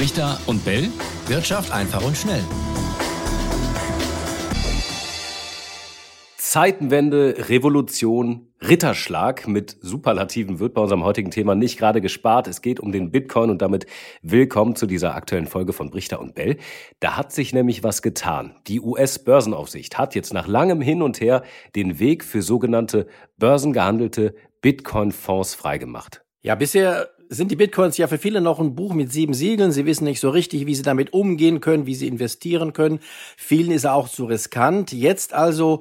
Brichter und Bell. Wirtschaft einfach und schnell. Zeitenwende, Revolution, Ritterschlag mit Superlativen wird bei unserem heutigen Thema nicht gerade gespart. Es geht um den Bitcoin und damit willkommen zu dieser aktuellen Folge von Brichter und Bell. Da hat sich nämlich was getan. Die US-Börsenaufsicht hat jetzt nach langem Hin und Her den Weg für sogenannte börsengehandelte Bitcoin-Fonds freigemacht. Ja, bisher sind die Bitcoins ja für viele noch ein Buch mit sieben Siegeln. Sie wissen nicht so richtig, wie sie damit umgehen können, wie sie investieren können. Vielen ist er auch zu riskant. Jetzt also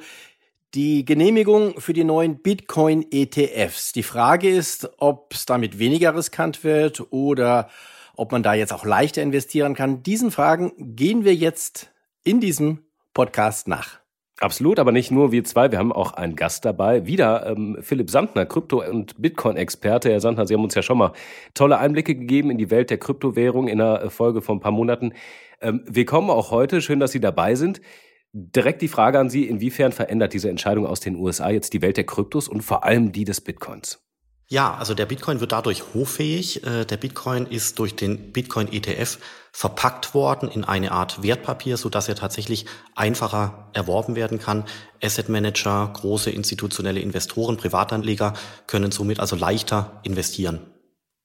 die Genehmigung für die neuen Bitcoin-ETFs. Die Frage ist, ob es damit weniger riskant wird oder ob man da jetzt auch leichter investieren kann. Diesen Fragen gehen wir jetzt in diesem Podcast nach. Absolut, aber nicht nur wir zwei, wir haben auch einen Gast dabei. Wieder ähm, Philipp Sandner, Krypto- und Bitcoin-Experte. Herr Sandner, Sie haben uns ja schon mal tolle Einblicke gegeben in die Welt der Kryptowährung in einer Folge von ein paar Monaten. Ähm, willkommen auch heute, schön, dass Sie dabei sind. Direkt die Frage an Sie, inwiefern verändert diese Entscheidung aus den USA jetzt die Welt der Kryptos und vor allem die des Bitcoins? Ja, also der Bitcoin wird dadurch hochfähig. Äh, der Bitcoin ist durch den Bitcoin ETF verpackt worden in eine Art Wertpapier, so dass er tatsächlich einfacher erworben werden kann. Asset Manager, große institutionelle Investoren, Privatanleger können somit also leichter investieren.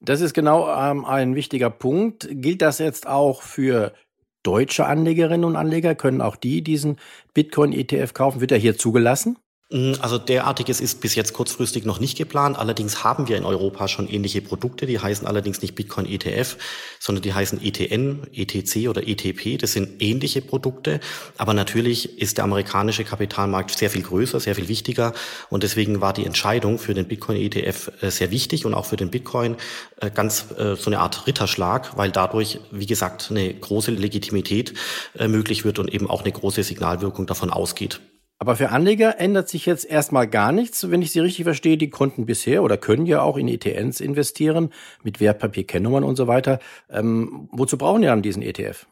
Das ist genau ähm, ein wichtiger Punkt. Gilt das jetzt auch für deutsche Anlegerinnen und Anleger? Können auch die diesen Bitcoin-ETF kaufen? Wird er hier zugelassen? Mm, also derartiges ist bis jetzt kurzfristig noch nicht geplant. Allerdings haben wir in Europa schon ähnliche Produkte. Die heißen allerdings nicht Bitcoin ETF, sondern die heißen ETN, ETC oder ETP. Das sind ähnliche Produkte. Aber natürlich ist der amerikanische Kapitalmarkt sehr viel größer, sehr viel wichtiger. Und deswegen war die Entscheidung für den Bitcoin ETF äh, sehr wichtig und auch für den Bitcoin äh, ganz äh, so eine Art Ritterschlag, weil dadurch, wie gesagt, eine große Legitimität möglich wird und eben auch eine große Signalwirkung davon ausgeht. Aber für Anleger ändert sich jetzt erstmal gar nichts. Wenn ich Sie richtig verstehe, die konnten bisher oder können ja auch in ETNs investieren mit Wertpapierkennnummern und so weiter. Ähm, wozu brauchen die dann diesen ETF?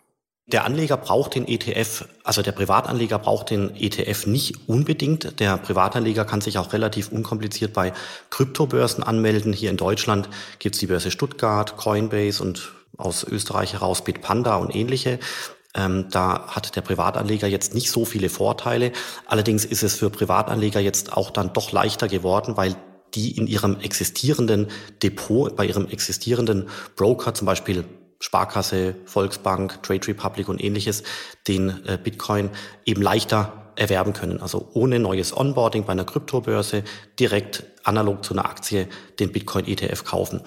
Der Anleger braucht den ETF, also der Privatanleger braucht den ETF nicht unbedingt. Der Privatanleger kann sich auch relativ unkompliziert bei Kryptobörsen anmelden. Hier in Deutschland gibt es die Börse Stuttgart, Coinbase und aus Österreich heraus Bitpanda und ähnliche. Ähm, da hat der Privatanleger jetzt nicht so viele Vorteile. Allerdings ist es für Privatanleger jetzt auch dann doch leichter geworden, weil die in ihrem existierenden Depot, bei ihrem existierenden Broker, zum Beispiel Sparkasse, Volksbank, Trade Republic und ähnliches, den äh, Bitcoin eben leichter erwerben können. Also ohne neues Onboarding bei einer Kryptobörse direkt analog zu einer Aktie den Bitcoin ETF kaufen.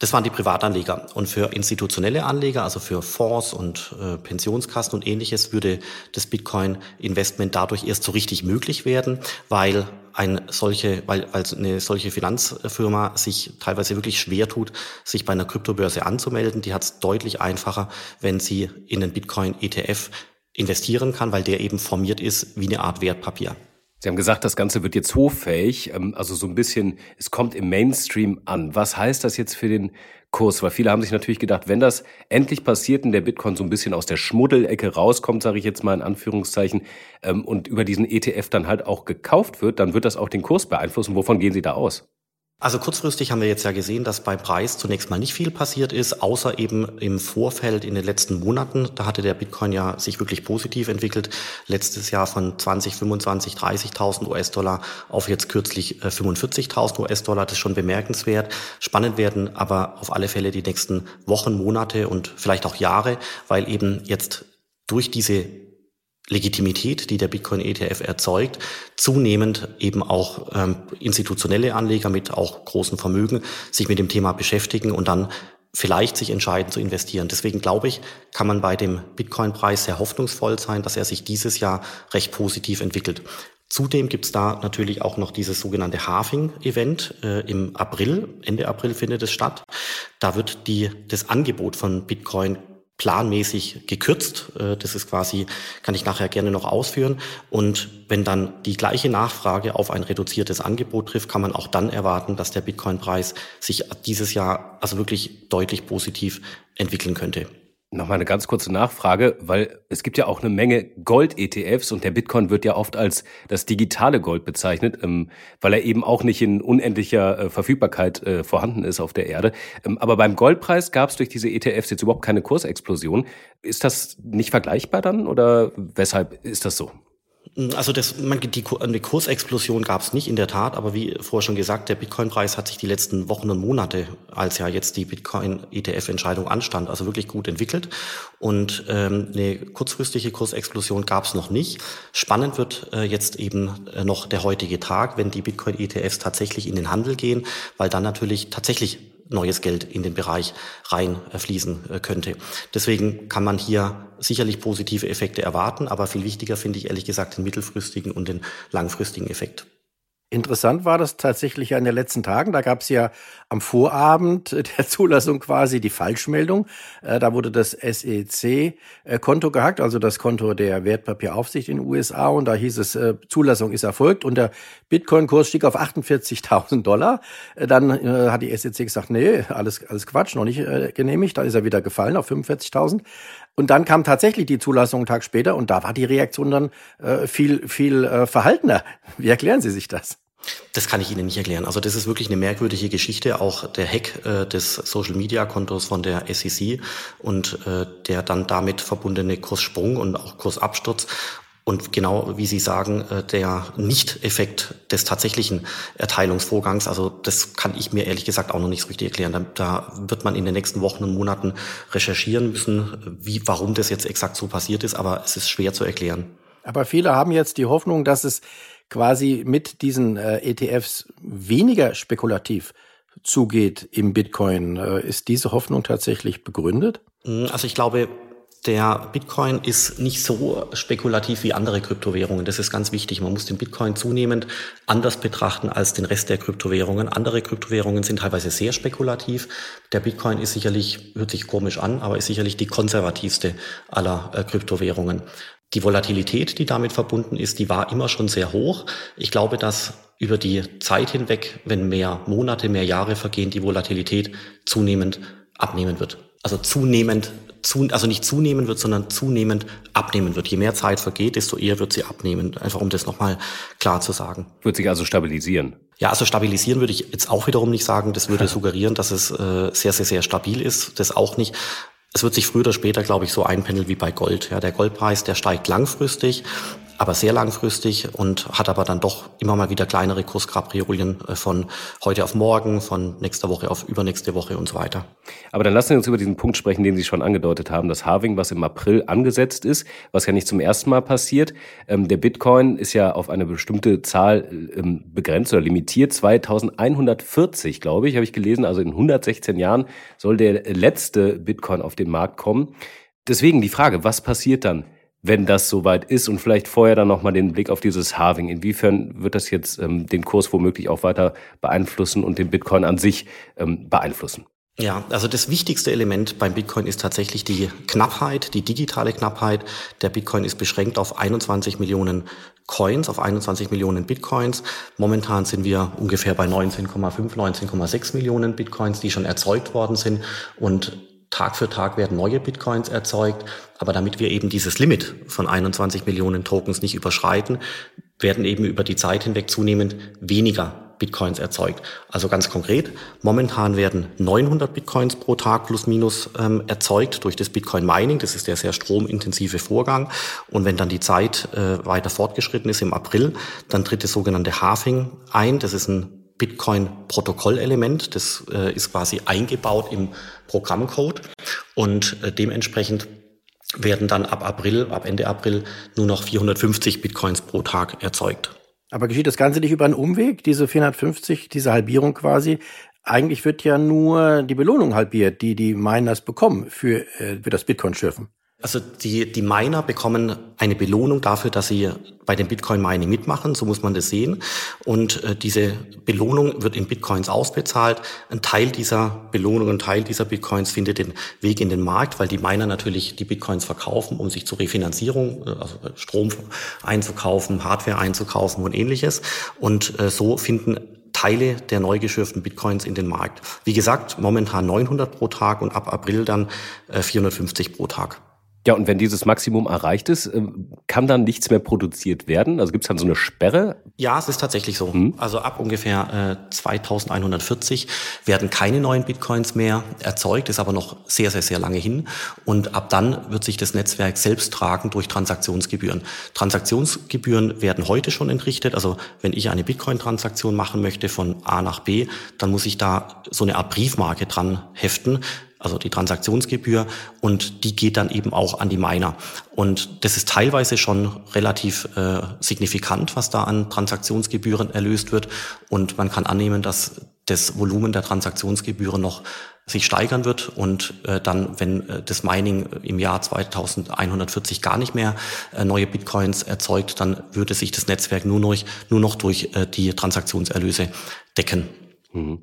Das waren die Privatanleger. Und für institutionelle Anleger, also für Fonds und äh, Pensionskassen und ähnliches, würde das Bitcoin-Investment dadurch erst so richtig möglich werden, weil ein solche, weil, weil eine solche Finanzfirma sich teilweise wirklich schwer tut, sich bei einer Kryptobörse anzumelden. Die hat es deutlich einfacher, wenn sie in den Bitcoin-ETF investieren kann, weil der eben formiert ist wie eine Art Wertpapier. Sie haben gesagt, das Ganze wird jetzt hoffähig, ähm, also so ein bisschen, es kommt im Mainstream an. Was heißt das jetzt für den Kurs? Weil viele haben sich natürlich gedacht, wenn das endlich passiert und der Bitcoin so ein bisschen aus der Schmuddelecke rauskommt, sage ich jetzt mal in Anführungszeichen, ähm, und über diesen ETF dann halt auch gekauft wird, dann wird das auch den Kurs beeinflussen. Wovon gehen Sie da aus? Also kurzfristig haben wir jetzt ja gesehen, dass beim Preis zunächst mal nicht viel passiert ist, außer eben im Vorfeld in den letzten Monaten. Da hatte der Bitcoin ja sich wirklich positiv entwickelt. Letztes Jahr von 20, 25, 30.000 US-Dollar auf jetzt kürzlich 45.000 äh, US-Dollar. Das ist schon bemerkenswert. Spannend werden aber auf alle Fälle die nächsten Wochen, Monate und vielleicht auch Jahre, weil eben jetzt durch diese Legitimität, die der Bitcoin-ETF erzeugt, zunehmend eben auch ähm, institutionelle Anleger mit auch großen Vermögen sich mit dem Thema beschäftigen und dann vielleicht sich entscheiden zu investieren. Deswegen glaube ich, kann man bei dem Bitcoin-Preis sehr hoffnungsvoll sein, dass er sich dieses Jahr recht positiv entwickelt. Zudem gibt's da natürlich auch noch dieses sogenannte Halving-Event äh, im April. Ende April findet es statt. Da wird die, das Angebot von Bitcoin planmäßig gekürzt. Äh, das ist quasi, kann ich nachher gerne noch ausführen. Und wenn dann die gleiche Nachfrage auf ein reduziertes Angebot trifft, kann man auch dann erwarten, dass der Bitcoin-Preis sich dieses Jahr also wirklich deutlich positiv entwickeln könnte. Nochmal eine ganz kurze Nachfrage, weil es gibt ja auch eine Menge Gold-ETFs und der Bitcoin wird ja oft als das digitale Gold bezeichnet, ähm, weil er eben auch nicht in unendlicher äh, Verfügbarkeit äh, vorhanden ist auf der Erde. Ähm, aber beim Goldpreis gab es durch diese ETFs jetzt überhaupt keine Kursexplosion. Ist das nicht vergleichbar dann oder weshalb ist das so? Also das, man, die, eine Kursexplosion gab es nicht in der Tat, aber wie vorher schon gesagt, der Bitcoin-Preis hat sich die letzten Wochen und Monate, als ja jetzt die Bitcoin-ETF-Entscheidung anstand, also wirklich gut entwickelt. Und ähm, eine kurzfristige Kursexplosion gab es noch nicht. Spannend wird äh, jetzt eben äh, noch der heutige Tag, wenn die Bitcoin-ETFs tatsächlich in den Handel gehen, weil dann natürlich tatsächlich neues Geld in den Bereich reinfließen äh, könnte. Deswegen kann man hier sicherlich positive Effekte erwarten, aber viel wichtiger finde ich ehrlich gesagt den mittelfristigen und den langfristigen Effekt. Interessant war das tatsächlich ja in den letzten Tagen. Da gab es ja am Vorabend der Zulassung quasi die Falschmeldung. Äh, da wurde das SEC-Konto gehackt, also das Konto der Wertpapieraufsicht in den USA. Und da hieß es, äh, Zulassung ist erfolgt und der Bitcoin-Kurs stieg auf 48.000 Dollar. Äh, dann hat die SEC gesagt, nee, alles, alles Quatsch, noch nicht genehmigt. Dann ist er wieder gefallen auf 45.000. Und dann kam tatsächlich die Zulassung einen Tag später und da war die Reaktion dann äh, viel, viel äh, verhaltener. Wie erklären Sie sich das? Das kann ich Ihnen nicht erklären. Also das ist wirklich eine merkwürdige Geschichte, auch der Hack äh, des Social-Media-Kontos von der SEC und äh, der dann damit verbundene Kurssprung und auch Kursabsturz. Und genau wie Sie sagen, äh, der Nicht-Effekt des tatsächlichen Erteilungsvorgangs, also das kann ich mir ehrlich gesagt auch noch nicht so richtig erklären. Da, da wird man in den nächsten Wochen und Monaten recherchieren müssen, wie, warum das jetzt exakt so passiert ist, aber es ist schwer zu erklären. Aber viele haben jetzt die Hoffnung, dass es quasi mit diesen äh, ETFs weniger spekulativ zugeht im Bitcoin. Äh, ist diese Hoffnung tatsächlich begründet? Also ich glaube, der Bitcoin ist nicht so spekulativ wie andere Kryptowährungen. Das ist ganz wichtig. Man muss den Bitcoin zunehmend anders betrachten als den Rest der Kryptowährungen. Andere Kryptowährungen sind teilweise sehr spekulativ. Der Bitcoin ist sicherlich, hört sich komisch an, aber ist sicherlich die konservativste aller äh, Kryptowährungen. Die Volatilität, die damit verbunden ist, die war immer schon sehr hoch. Ich glaube, dass über die Zeit hinweg, wenn mehr Monate, mehr Jahre vergehen, die Volatilität zunehmend abnehmen wird. Also zunehmend zu, also nicht zunehmen wird, sondern zunehmend abnehmen wird. Je mehr Zeit vergeht, desto eher wird sie abnehmen. Einfach um das nochmal klar zu sagen. Wird sich also stabilisieren? Ja, also stabilisieren würde ich jetzt auch wiederum nicht sagen. Das würde suggerieren, dass es äh, sehr, sehr, sehr stabil ist. Das auch nicht. Es wird sich früher oder später, glaube ich, so einpendeln wie bei Gold. Ja, der Goldpreis, der steigt langfristig aber sehr langfristig und hat aber dann doch immer mal wieder kleinere Kurskapriolen äh, von heute auf morgen, von nächster Woche auf übernächste Woche und so weiter. Aber dann lassen Sie uns über diesen Punkt sprechen, den Sie schon angedeutet haben, das Halving, was im April angesetzt ist, was ja nicht zum ersten Mal passiert. Ähm, der Bitcoin ist ja auf eine bestimmte Zahl ähm, begrenzt oder limitiert. 2140, glaube ich, habe ich gelesen. Also in 116 Jahren soll der letzte Bitcoin auf den Markt kommen. Deswegen die Frage, was passiert dann? Wenn das soweit ist und vielleicht vorher dann nochmal den Blick auf dieses Halving. Inwiefern wird das jetzt ähm, den Kurs womöglich auch weiter beeinflussen und den Bitcoin an sich ähm, beeinflussen? Ja, also das wichtigste Element beim Bitcoin ist tatsächlich die Knappheit, die digitale Knappheit. Der Bitcoin ist beschränkt auf 21 Millionen Coins, auf 21 Millionen Bitcoins. Momentan sind wir ungefähr bei 19,5, 19,6 Millionen Bitcoins, die schon erzeugt worden sind. Und Tag für Tag werden neue Bitcoins erzeugt. Aber damit wir eben dieses Limit von 21 Millionen Tokens nicht überschreiten, werden eben über die Zeit hinweg zunehmend weniger Bitcoins erzeugt. Also ganz konkret, momentan werden 900 Bitcoins pro Tag plus minus ähm, erzeugt durch das Bitcoin Mining. Das ist der sehr stromintensive Vorgang. Und wenn dann die Zeit äh, weiter fortgeschritten ist im April, dann tritt das sogenannte Halving ein. Das ist ein Bitcoin-Protokollelement. Das äh, ist quasi eingebaut im Programmcode und äh, dementsprechend werden dann ab April, ab Ende April nur noch 450 Bitcoins pro Tag erzeugt. Aber geschieht das Ganze nicht über einen Umweg, diese 450, diese Halbierung quasi? Eigentlich wird ja nur die Belohnung halbiert, die die Miners bekommen für, äh, für das Bitcoin-Schürfen. Also die, die Miner bekommen eine Belohnung dafür, dass sie bei dem Bitcoin-Mining mitmachen, so muss man das sehen. Und äh, diese Belohnung wird in Bitcoins ausbezahlt. Ein Teil dieser Belohnung, ein Teil dieser Bitcoins findet den Weg in den Markt, weil die Miner natürlich die Bitcoins verkaufen, um sich zur Refinanzierung, äh, also Strom einzukaufen, Hardware einzukaufen und ähnliches. Und äh, so finden Teile der neu geschürften Bitcoins in den Markt. Wie gesagt, momentan 900 pro Tag und ab April dann 450 pro Tag. Ja, und wenn dieses Maximum erreicht ist, ähm, kann dann nichts mehr produziert werden? Also gibt es dann so eine Sperre? Ja, es ist tatsächlich so. Hm. Also ab ungefähr äh, 2140 werden keine neuen Bitcoins mehr erzeugt, ist aber noch sehr, sehr, sehr lange hin. Und ab dann wird sich das Netzwerk selbst tragen durch Transaktionsgebühren. Transaktionsgebühren werden heute schon entrichtet. Also wenn ich eine Bitcoin-Transaktion machen möchte von A nach B, dann muss ich da so eine Art Briefmarke dran heften also die Transaktionsgebühr, und die geht dann eben auch an die Miner. Und das ist teilweise schon relativ äh, signifikant, was da an Transaktionsgebühren erlöst wird. Und man kann annehmen, dass das Volumen der Transaktionsgebühren noch sich steigern wird und äh, dann, wenn äh, das Mining im Jahr 2140 gar nicht mehr äh, neue Bitcoins erzeugt, dann würde sich das Netzwerk nur noch, nur noch durch äh, die Transaktionserlöse decken. Mhm.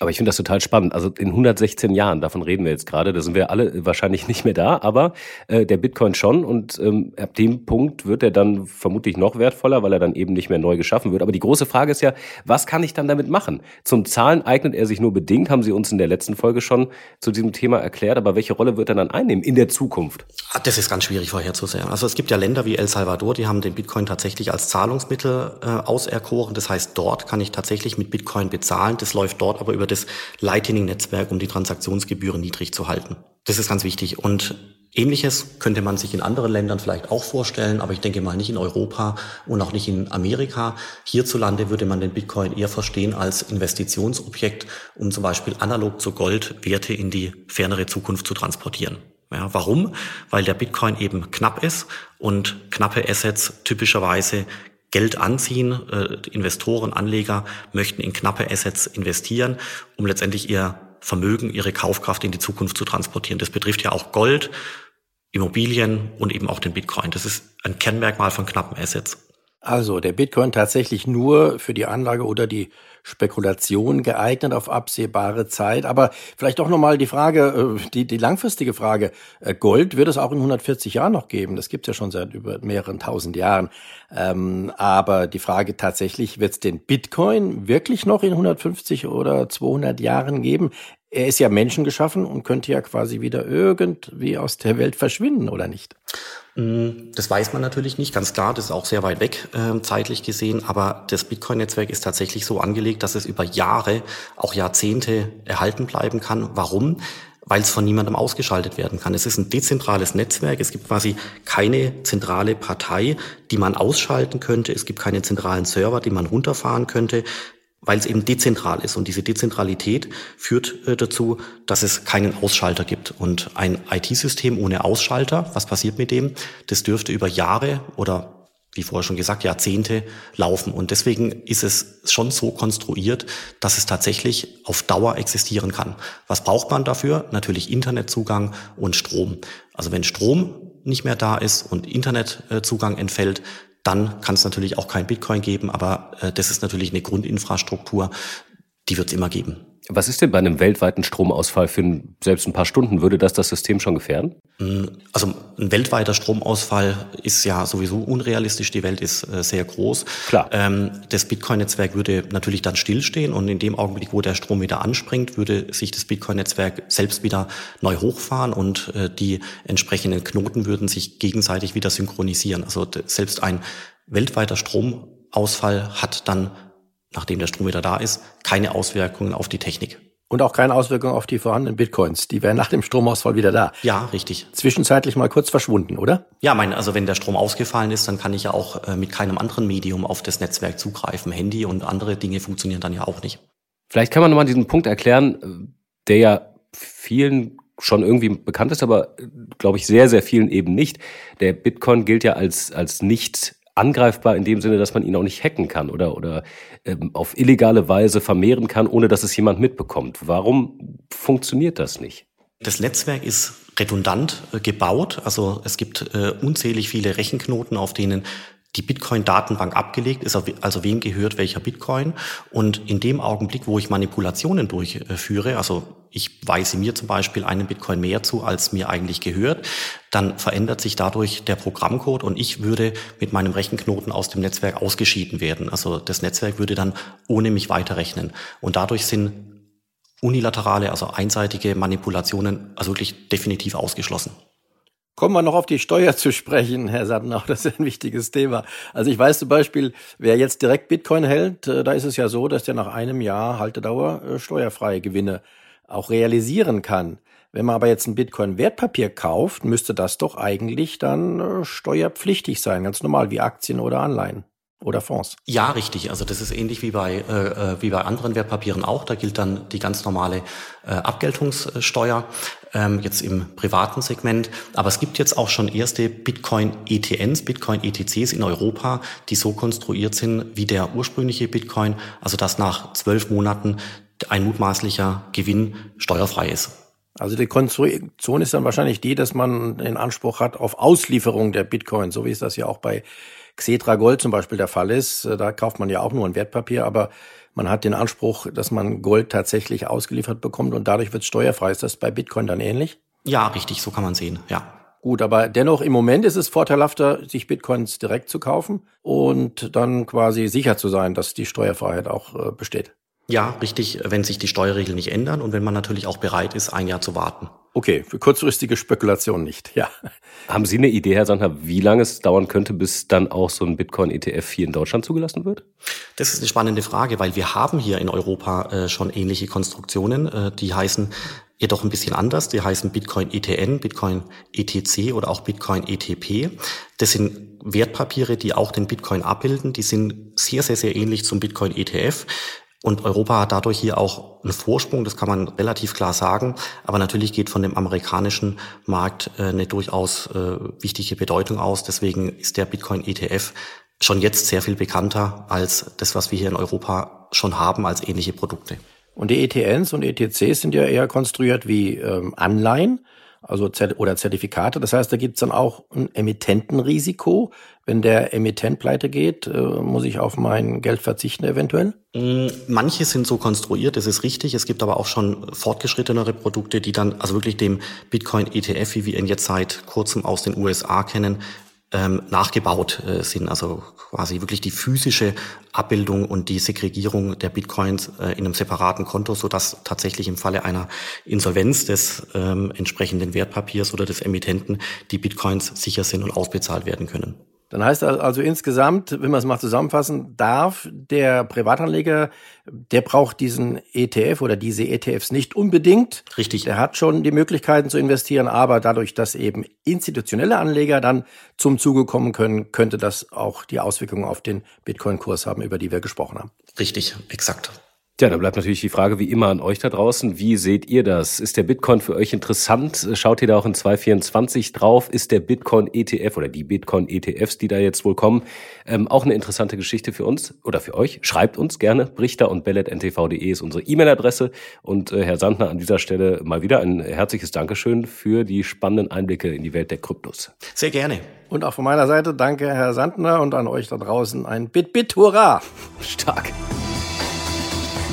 Aber ich finde das total spannend. Also in 116 Jahren, davon reden wir jetzt gerade, da sind wir alle wahrscheinlich nicht mehr da, aber äh, der Bitcoin schon und ähm, ab dem Punkt wird er dann vermutlich noch wertvoller, weil er dann eben nicht mehr neu geschaffen wird. Aber die große Frage ist ja, was kann ich dann damit machen? Zum Zahlen eignet er sich nur bedingt, haben Sie uns in der letzten Folge schon zu diesem Thema erklärt, aber welche Rolle wird er dann einnehmen in der Zukunft? Ah, das ist ganz schwierig vorherzusehen. Also es gibt ja Länder wie El Salvador, die haben den Bitcoin tatsächlich als Zahlungsmittel äh, auserkoren. Das heißt, dort kann ich tatsächlich mit Bitcoin bezahlen. Das läuft dort aber über über das Lightning-Netzwerk, um die Transaktionsgebühren niedrig zu halten. Das ist ganz wichtig. Und Ähnliches könnte man sich in anderen Ländern vielleicht auch vorstellen, aber ich denke mal nicht in Europa und auch nicht in Amerika. Hierzulande würde man den Bitcoin eher verstehen als Investitionsobjekt, um zum Beispiel analog zu Gold Werte in die fernere Zukunft zu transportieren. Ja, warum? Weil der Bitcoin eben knapp ist und knappe Assets typischerweise Geld anziehen. Äh, Investoren, Anleger möchten in knappe Assets investieren, um letztendlich ihr Vermögen, ihre Kaufkraft in die Zukunft zu transportieren. Das betrifft ja auch Gold, Immobilien und eben auch den Bitcoin. Das ist ein Kennmerkmal von knappen Assets. Also der Bitcoin tatsächlich nur für die Anlage oder die Spekulation geeignet auf absehbare Zeit. Aber vielleicht auch nochmal die Frage, äh, die, die langfristige Frage. Äh, Gold wird es auch in 140 Jahren noch geben. Das gibt es ja schon seit über mehreren tausend Jahren. Ähm, aber die Frage tatsächlich, wird es den Bitcoin wirklich noch in 150 oder 200 Jahren geben? Er ist ja menschengeschaffen und könnte ja quasi wieder irgendwie aus der Welt verschwinden, oder nicht? Mm, das weiß man natürlich nicht, ganz klar, das ist auch sehr weit weg äh, zeitlich gesehen, aber das Bitcoin-Netzwerk ist tatsächlich so angelegt, dass es über Jahre, auch Jahrzehnte erhalten bleiben kann. Warum? Weil es von niemandem ausgeschaltet werden kann. Es ist ein dezentrales Netzwerk, es gibt quasi keine zentrale Partei, die man ausschalten könnte, es gibt keine zentralen Server, die man runterfahren könnte weil es eben dezentral ist. Und diese Dezentralität führt äh, dazu, dass es keinen Ausschalter gibt. Und ein IT-System ohne Ausschalter, was passiert mit dem? Das dürfte über Jahre oder wie vorher schon gesagt, Jahrzehnte laufen. Und deswegen ist es schon so konstruiert, dass es tatsächlich auf Dauer existieren kann. Was braucht man dafür? Natürlich Internetzugang und Strom. Also wenn Strom nicht mehr da ist und Internetzugang entfällt, dann kann es natürlich auch kein Bitcoin geben, aber äh, das ist natürlich eine Grundinfrastruktur, die wird es immer geben. Was ist denn bei einem weltweiten Stromausfall für ein, selbst ein paar Stunden? Würde das das System schon gefährden? Mm, also ein weltweiter Stromausfall ist ja sowieso unrealistisch. Die Welt ist äh, sehr groß. Klar. Ähm, das Bitcoin-Netzwerk würde natürlich dann stillstehen und in dem Augenblick, wo der Strom wieder anspringt, würde sich das Bitcoin-Netzwerk selbst wieder neu hochfahren und äh, die entsprechenden Knoten würden sich gegenseitig wieder synchronisieren. Also selbst ein weltweiter Stromausfall hat dann nachdem der Strom wieder da ist, keine Auswirkungen auf die Technik. Und auch keine Auswirkungen auf die vorhandenen Bitcoins. Die wären nach dem Stromausfall wieder da. Ja, richtig. Zwischenzeitlich mal kurz verschwunden, oder? Ja, mein, also wenn der Strom ausgefallen ist, dann kann ich ja auch äh, mit keinem anderen Medium auf das Netzwerk zugreifen. Handy und andere Dinge funktionieren dann ja auch nicht. Vielleicht kann man nochmal diesen Punkt erklären, äh, der ja vielen schon irgendwie bekannt ist, aber äh, glaube ich sehr, sehr vielen eben nicht. Der Bitcoin gilt ja als, als nicht angreifbar in dem Sinne, dass man ihn auch nicht hacken kann oder, oder ähm, auf illegale Weise vermehren kann, ohne dass es jemand mitbekommt. Warum funktioniert das nicht? Das Netzwerk ist redundant äh, gebaut. Also es gibt äh, unzählig viele Rechenknoten, auf denen die Bitcoin-Datenbank abgelegt, ist also wem gehört welcher Bitcoin. Und in dem Augenblick, wo ich Manipulationen durchführe, also ich weise mir zum Beispiel einen Bitcoin mehr zu, als mir eigentlich gehört, dann verändert sich dadurch der Programmcode und ich würde mit meinem Rechenknoten aus dem Netzwerk ausgeschieden werden. Also das Netzwerk würde dann ohne mich weiterrechnen. Und dadurch sind unilaterale, also einseitige Manipulationen also wirklich definitiv ausgeschlossen. Kommen wir noch auf die Steuer zu sprechen, Herr Sattenau, das ist ein wichtiges Thema. Also ich weiß zum Beispiel, wer jetzt direkt Bitcoin hält, äh, da ist es ja so, dass der nach einem Jahr Haltedauer äh, steuerfreie Gewinne auch realisieren kann. Wenn man aber jetzt ein Bitcoin-Wertpapier kauft, müsste das doch eigentlich dann äh, steuerpflichtig sein, ganz normal wie Aktien oder Anleihen oder Fonds. Ja, richtig. Also das ist ähnlich wie bei, äh, äh, wie bei anderen Wertpapieren auch. Da gilt dann die ganz normale äh, Abgeltungssteuer, ähm, jetzt im privaten Segment. Aber es gibt jetzt auch schon erste Bitcoin-ETNs, Bitcoin-ETCs in Europa, die so konstruiert sind wie der ursprüngliche Bitcoin, also dass nach zwölf Monaten ein mutmaßlicher Gewinn steuerfrei ist. Also die Konstruktion ist dann wahrscheinlich die, dass man den Anspruch hat auf Auslieferung der Bitcoin, so wie es das ja auch bei Xetra Gold zum Beispiel der Fall ist. Äh, da kauft man ja auch nur ein Wertpapier, aber man hat den Anspruch, dass man Gold tatsächlich ausgeliefert bekommt und dadurch wird es steuerfrei. Ist das bei Bitcoin dann ähnlich? Ja, richtig, so kann man sehen, ja. Gut, aber dennoch im Moment ist es vorteilhafter, sich Bitcoins direkt zu kaufen und dann quasi sicher zu sein, dass die Steuerfreiheit auch äh, besteht. Ja, richtig, wenn sich die Steuerregeln nicht ändern und wenn man natürlich auch bereit ist, ein Jahr zu warten. Okay, für kurzfristige Spekulation nicht, ja. Haben Sie eine Idee, Herr Sandner, wie lange es dauern könnte, bis dann auch so ein Bitcoin-ETF hier in Deutschland zugelassen wird? Das ist eine spannende Frage, weil wir haben hier in Europa äh, schon ähnliche Konstruktionen. Äh, die heißen jedoch ein bisschen anders. Die heißen Bitcoin ETN, Bitcoin ETC oder auch Bitcoin ETP. Das sind Wertpapiere, die auch den Bitcoin abbilden. Die sind sehr, sehr, sehr ähnlich zum Bitcoin ETF. Und Europa hat dadurch hier auch einen Vorsprung, das kann man relativ klar sagen. Aber natürlich geht von dem amerikanischen Markt äh, eine durchaus äh, wichtige Bedeutung aus. Deswegen ist der Bitcoin ETF schon jetzt sehr viel bekannter als das, was wir hier in Europa schon haben als ähnliche Produkte. Und die ETNs und ETCs sind ja eher konstruiert wie ähm, Anleihen also oder Zertifikate. Das heißt, da gibt es dann auch ein Emittentenrisiko. Wenn der Emittent pleite geht, äh, muss ich auf mein Geld verzichten eventuell? Mm, manche sind so konstruiert, das ist richtig. Es gibt aber auch schon fortgeschrittenere Produkte, die dann also wirklich dem Bitcoin ETF, wie wir ihn jetzt seit kurzem aus den USA kennen, ähm, nachgebaut äh, sind. Also quasi wirklich die physische Abbildung und die Segregierung der Bitcoins äh, in einem separaten Konto, so dass tatsächlich im Falle einer Insolvenz des ähm, entsprechenden Wertpapiers oder des Emittenten die Bitcoins sicher sind und ausbezahlt werden können. Dann heißt also insgesamt, wenn man es mal zusammenfassen darf, der Privatanleger, der braucht diesen ETF oder diese ETFs nicht unbedingt. Richtig. Der hat schon die Möglichkeiten zu investieren, aber dadurch, dass eben institutionelle Anleger dann zum Zuge kommen können, könnte das auch die Auswirkungen auf den Bitcoin-Kurs haben, über die wir gesprochen haben. Richtig, exakt. Tja, da bleibt natürlich die Frage wie immer an euch da draußen. Wie seht ihr das? Ist der Bitcoin für euch interessant? Schaut ihr da auch in 2024 drauf? Ist der Bitcoin ETF oder die Bitcoin ETFs, die da jetzt wohl kommen, ähm, auch eine interessante Geschichte für uns oder für euch? Schreibt uns gerne. Brichter und bellet.ntv.de ist unsere E-Mail-Adresse. Und äh, Herr Sandner, an dieser Stelle mal wieder ein herzliches Dankeschön für die spannenden Einblicke in die Welt der Kryptos. Sehr gerne. Und auch von meiner Seite danke, Herr Sandner, und an euch da draußen ein Bit-Bit-Hurra! Stark.